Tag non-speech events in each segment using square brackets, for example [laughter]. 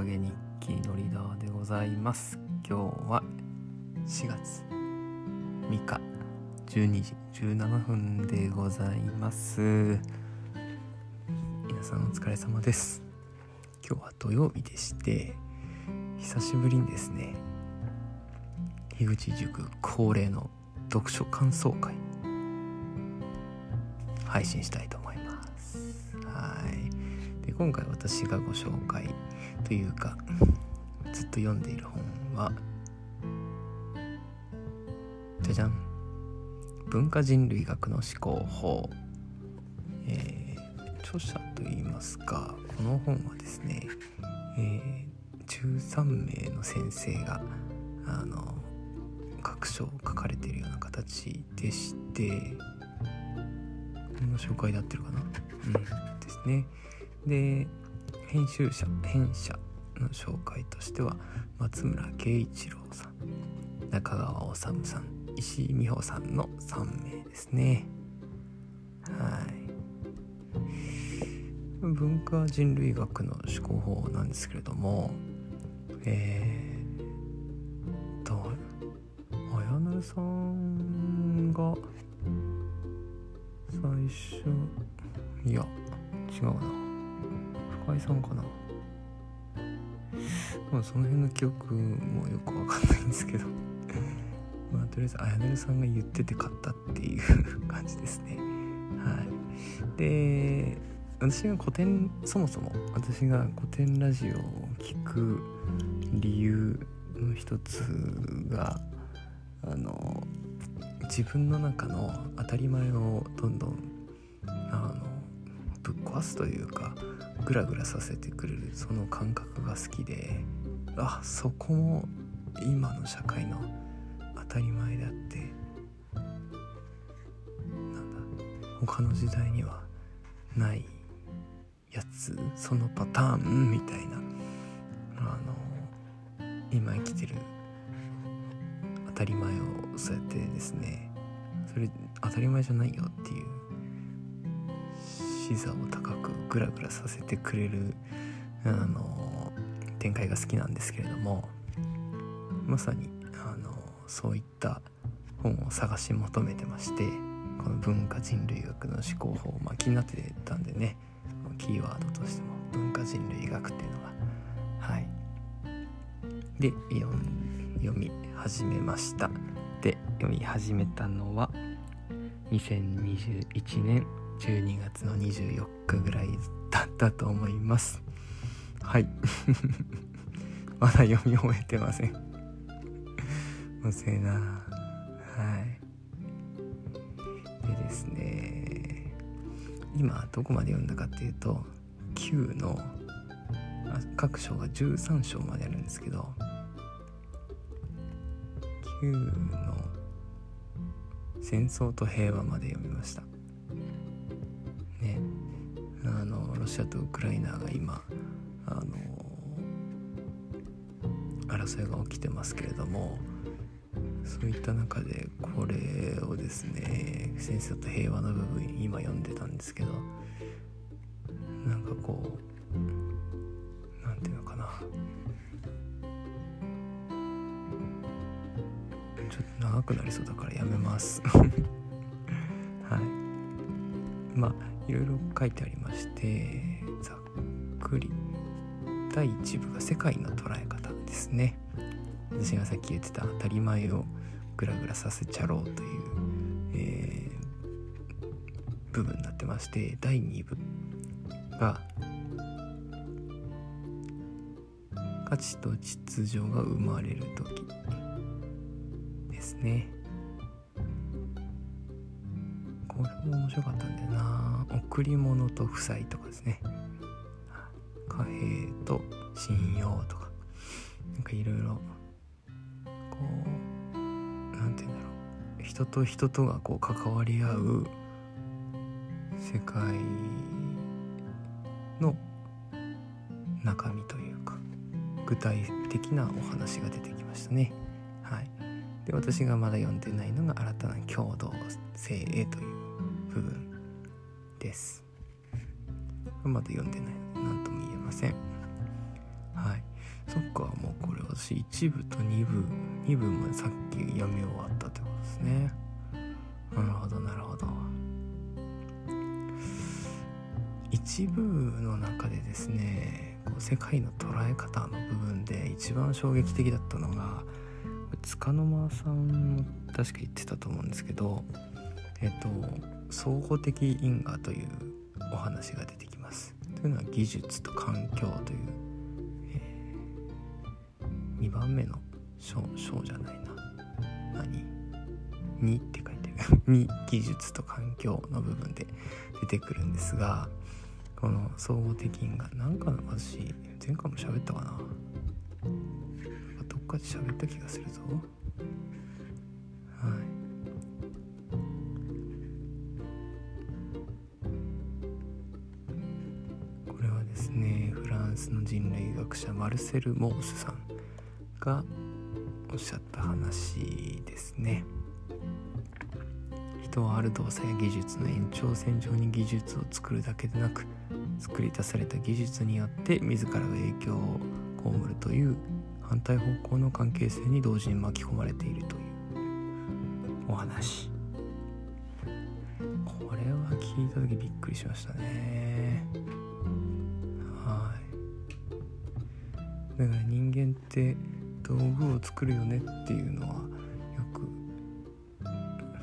影日記のリーダーでございます。今日は4月3日12時17分でございます。皆さんお疲れ様です。今日は土曜日でして久しぶりにですね樋口塾恒例の読書感想会配信したいと思います。はい。で今回私がご紹介というかずっと読んでいる本はじゃじゃん。文化人類学の思考法、えー、著者といいますかこの本はですね、えー、13名の先生があの各書を書かれているような形でしてこの紹介で合ってるかな？うん。ですね。で編集者編者の紹介としては松村慶一郎さん中川治さん石井美穂さんの3名ですね。はい。文化人類学の思考法なんですけれどもえー、と綾成さんが最初いや違うな。深井さんかな。まあその辺の記憶もよくわかんないんですけど。[laughs] まあとりあえず綾成さんが言ってて買ったっていう感じですね。はい。で私が古典そもそも私が古典ラジオを聴く理由の一つがあの自分の中の当たり前をどんどんぶっ壊すというかグラグラさせてくれるその感覚が好きであそこも今の社会の当たり前であってなんだ他の時代にはないやつそのパターンみたいなあの今生きてる当たり前をそうやってですねそれ当たり前じゃないよっていう視座を高くグラグラさせてくれるあの展開が好きなんですけれどもまさにあのそういった本を探し求めてましてこの文化人類学の思考法、まあ、気になってたんでねキーワードとしても文化人類学っていうのがはい。で読み始めました。で読み始めたのは2021年12月の24日ぐらいだったと思います。はい。[laughs] まだ読み終えてません。[laughs] 遅いな。はい。でですね。今どこまで読んだかっていうと9の各章が13章まであるんですけど9の戦争と平和まで読みました。シアとウクライナが今あの争いが起きてますけれどもそういった中でこれをですね戦争と平和の部分今読んでたんですけどなんかこうなんていうのかな。ちょっと長くなりそうだからやめます。[laughs] はい。まあいろいろ書いてありましてざっくり。第1部が世界の捉え方ですね。私がさっき言ってた当たり前をグラグラさせちゃろうという、えー、部分になってまして第2部が価値と秩序が生まれる時ですね。これも面白かったんだよな。贈り物と負債とかですね。貨幣と信用とか。なんかいろいろこう何て言うんだろう。人と人とがこう関わり合う世界の中身というか具体的なお話が出てきましたね。はい、で私がまだ読んでないのが新たな共同性へという部分です。まだ読んでない何とも言えません。はい。年1部と2部2部もさっき読み終わったってことですねなるほどなるほど一部の中でですねこう世界の捉え方の部分で一番衝撃的だったのが束の間さんも確か言ってたと思うんですけどえっと総合的因果というお話が出てきます。というのは技術と環境という、えー、2番目の章じゃないな。何？2って書いてる。[laughs] 2技術と環境の部分で出てくるんですがこの総合的因果。なんか私前回も喋ったかな。どっかで喋った気がするぞ。ルセル・モースさんがおっしゃった話ですね。人はある動作や技術の延長線上に技術を作るだけでなく作り出された技術によって自らが影響を被るという反対方向の関係性に同時に巻き込まれているというお話。これは聞いた時びっくりしましたね。人間って道具を作るよねっていうのはよ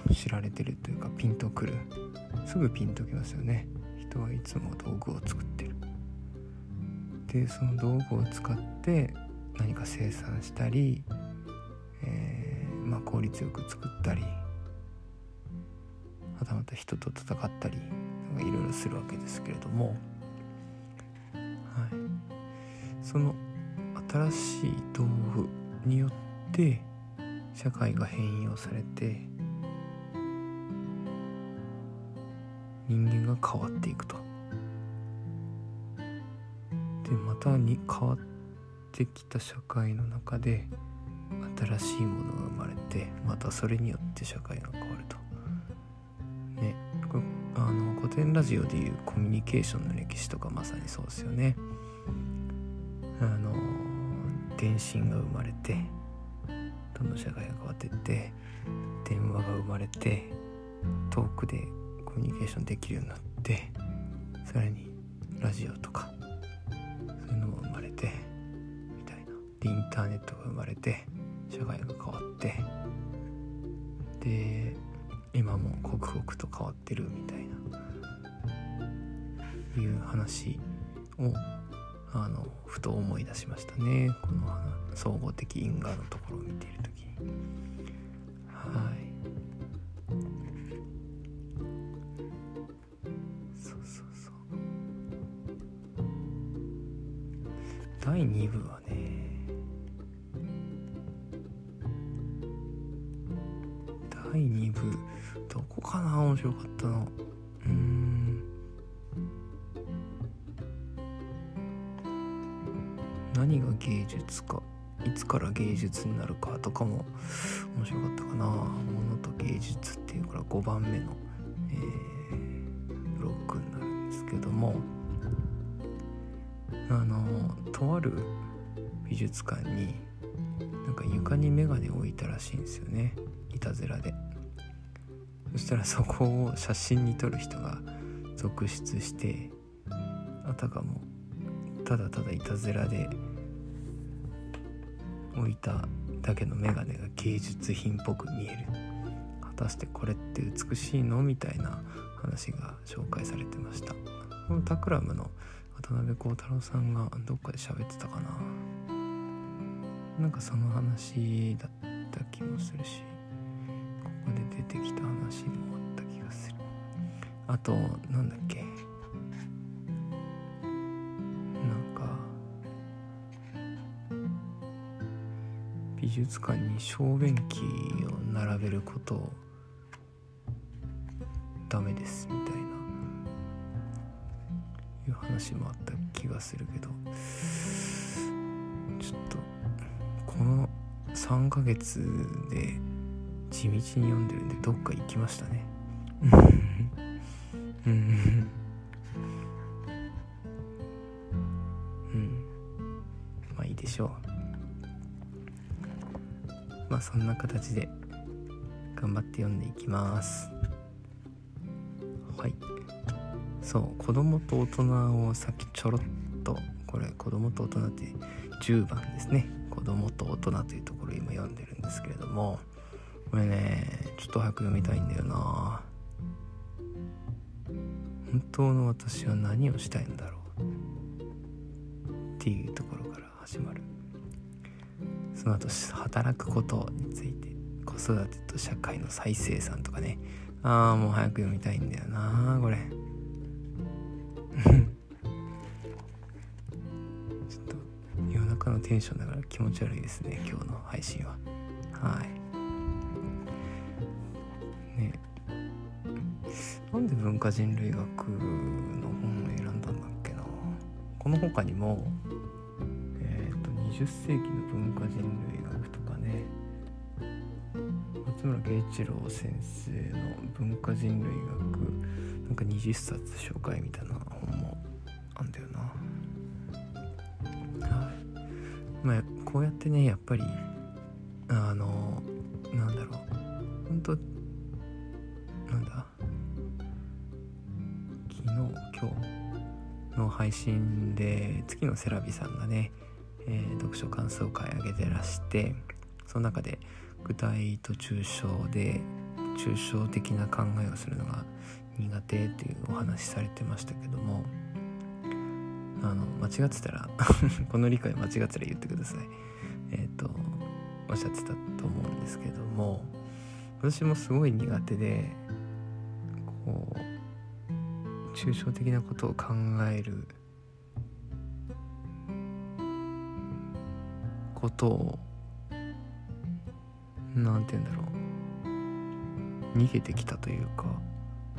く知られてるというかピンとくる。すぐピンときますよね。人はいつも道具を作ってる。でその道具を使って何か生産したり、えー、まあ、効率よく作ったりはたまた人と戦ったりいろいろするわけですけれども、はい、その新しい道具によって社会が変容されて人間が変わっていくと。でまたに変わってきた社会の中で新しいものが生まれてまたそれによって社会が変わると。ねあの古典ラジオでいうコミュニケーションの歴史とかまさにそうですよね。あの電信が生まれてどんどん社会が変わってって電話が生まれて遠くでコミュニケーションできるようになってさらにラジオとかそういうのも生まれてみたいな。でインターネットが生まれて社会が変わってで今も刻々と変わってるみたいな。いう話をあのふと思い出しましたね。この総合的因果のところを見ている時。にはい。そうそうそう。第2部はね第2部どこかな？面白かったの何が芸術かいつから芸術になるかとかも面白かったかな「ものと芸術」っていうから5番目の、えー、ブロックになるんですけども。あのとある美術館になんか床に眼鏡を置いたらしいんですよね。いたずらで。そしたらそこを写真に撮る人が続出してあたかもただただいたずらで置いただけの眼鏡が芸術品っぽく見える。果たしてこれって美しいのみたいな話が紹介されてました。このタクラムの渡辺幸太郎さんがどっかで喋ってたかな。なんかその話だった気もするしここで出てきた話もあった気がする。あとなんだっけ。術館に小便器を並べることをダメです。みたいないう話もあった気がす。るけどちょっとこの3ヶ月で地道に読んでるんでどっか行きましたねうんうんまあいいでしょうまあそんな形で頑張って読んでいきます。はい。そう子供と大人をさっきちょろっとこれ子供と大人って10番ですね。子供と大人というところ今読んでるんですけれどもこれねちょっと早く読みたいんだよな。本当の私は何をしたいんだろうっていうところから始まる。その後働くことについて子育てと社会の再生産とかね。ああもう早く読みたいんだよなこれ。[laughs] ちょっと夜中のテンションだから気持ち悪いですね今日の配信は。はい。ね。なんで文化人類学の本を選んだんだっけな。この他にも、20世紀の文化人類学とかね。松村慶一郎先生の文化人類学なんか20冊紹介みたいな本もあんだよな。はい。まあこうやってねやっぱりあのなんだろう。本当なんだ？昨日今日の配信で月のセラビさんがね、えー、読書感想会あげてらしてその中で具体と抽象で抽象的な考えをするのが苦手っていうお話されてましたけどもあの間違ってたら [laughs] この理解間違ってたら言ってください。えっ、ー、とおっしゃってたと思うんですけども私もすごい苦手でこう抽象的なことを考えることを何て言うんだろう。逃げてきたというか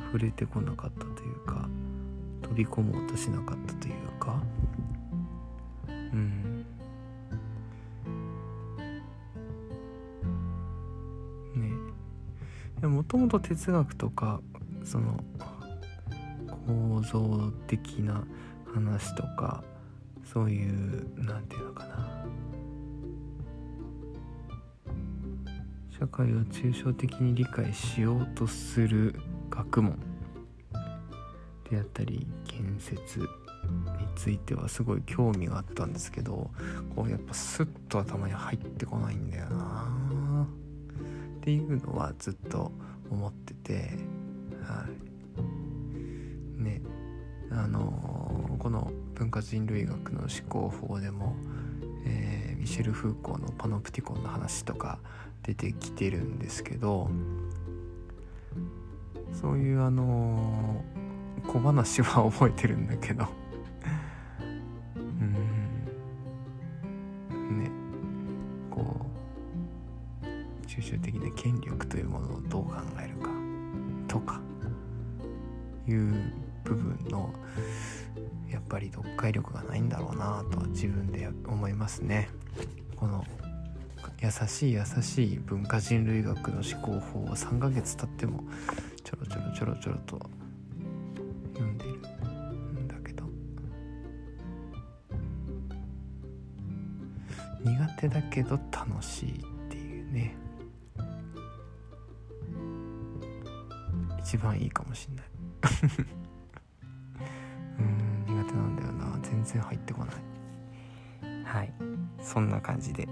触れてこなかったというか飛び込もうとしなかったというか。うん。ね。もともと哲学とかその構造的な話とかそういう何て言うのかな。社会を抽象的に理解しようとする学問であったり建設についてはすごい興味があったんですけどこうやっぱスッと頭に入ってこないんだよな。っていうのはずっと思っててはい。ね。あの、この文化人類学の思考法でも、えー、ミシェル・フーコーのパノプティコンの話とか出てきてるんですけどそういうあの小話は覚えてるんだけど。うん。ね。こう抽象的な権力というものをどう考えるかとかいう部分のやっぱり読解力がないんだろうなと自分で思いますね。この優しい優しい文化人類学の思考法を3ヶ月経ってもちょろちょろちょろちょろと読んでるんだけど苦手だけど楽しいっていうね一番いいかもしんない然入ってこないはいそんな感じで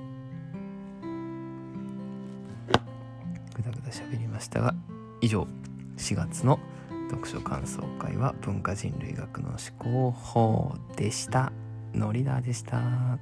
喋りましたが以上4月の読書感想会は文化人類学の思考法でした。ノリダーでした。